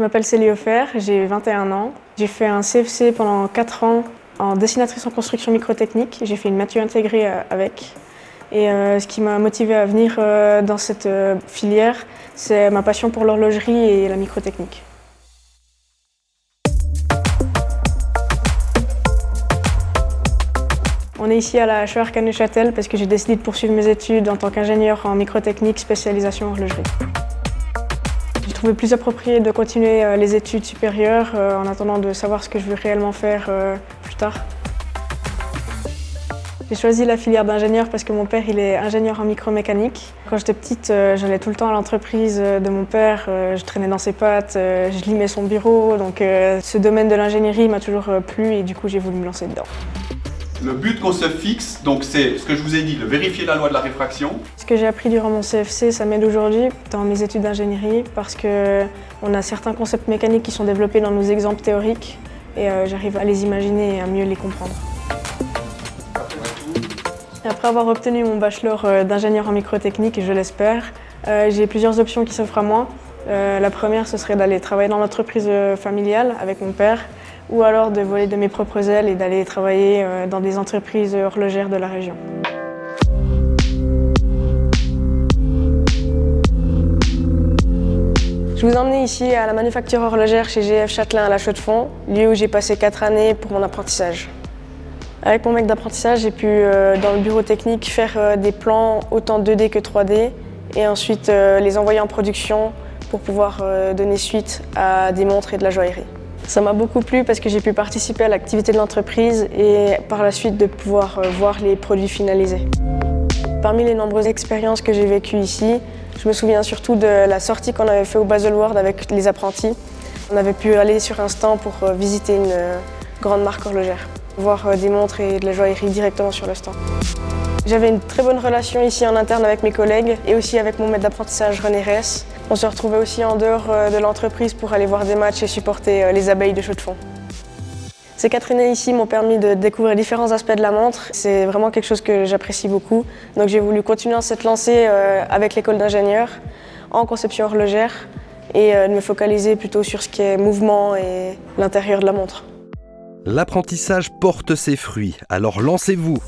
Je m'appelle Célie Offer, j'ai 21 ans. J'ai fait un CFC pendant 4 ans en dessinatrice en construction microtechnique. J'ai fait une maths intégrée euh, avec. Et euh, ce qui m'a motivé à venir euh, dans cette filière, c'est ma passion pour l'horlogerie et la microtechnique. On est ici à la HER Neuchâtel parce que j'ai décidé de poursuivre mes études en tant qu'ingénieur en microtechnique spécialisation horlogerie. Trouvé plus approprié de continuer euh, les études supérieures euh, en attendant de savoir ce que je veux réellement faire euh, plus tard. J'ai choisi la filière d'ingénieur parce que mon père il est ingénieur en micromécanique. Quand j'étais petite, j'allais tout le temps à l'entreprise de mon père, je traînais dans ses pattes, je limais son bureau, donc ce domaine de l'ingénierie m'a toujours plu et du coup j'ai voulu me lancer dedans. Le but qu'on se fixe, donc c'est ce que je vous ai dit, de vérifier la loi de la réfraction. Ce que j'ai appris durant mon CFC, ça m'aide aujourd'hui dans mes études d'ingénierie parce qu'on a certains concepts mécaniques qui sont développés dans nos exemples théoriques et euh, j'arrive à les imaginer et à mieux les comprendre. Après avoir obtenu mon bachelor euh, d'ingénieur en microtechnique, je l'espère, euh, j'ai plusieurs options qui s'offrent à moi. la première, ce serait d'aller travailler dans l'entreprise familiale avec mon père ou alors de voler de mes propres ailes et d'aller travailler euh, dans des entreprises horlogères de la région. Je vous emmène ici à la manufacture horlogère chez GF Châtelain à La Chaux-de-Fonds, lieu où j'ai passé 4 années pour mon apprentissage. Avec mon mec d'apprentissage, j'ai pu, euh, dans le bureau technique, faire euh, des plans autant 2D que 3D et ensuite les envoyer en production pour pouvoir donner suite à des montres et de la joaillerie. Ça m'a beaucoup plu parce que j'ai pu participer à l'activité de l'entreprise et par la suite de pouvoir euh, voir les produits finalisés. Parmi les nombreuses expériences que j'ai vécues ici, je me souviens surtout de la sortie qu'on avait fait au Baselworld avec les apprentis. On avait pu aller sur un stand pour euh, visiter une euh, grande marque horlogère, voir des montres et de la joaillerie directement sur le stand. J'avais une très bonne relation ici en interne avec mes collègues et aussi avec mon maître d'apprentissage René Ress. On se retrouvait aussi en dehors euh, de l'entreprise pour aller voir des matchs et supporter euh, les abeilles de Chaux de Fonds. Ces quatre années ici m'ont permis de découvrir différents aspects de la montre. C'est vraiment quelque chose que j'apprécie beaucoup. Donc j'ai voulu continuer cette lancée euh, avec l'école d'ingénieur en conception horlogère et de me focaliser plutôt sur ce qui est mouvement et l'intérieur de la montre. L'apprentissage porte ses fruits, alors lancez-vous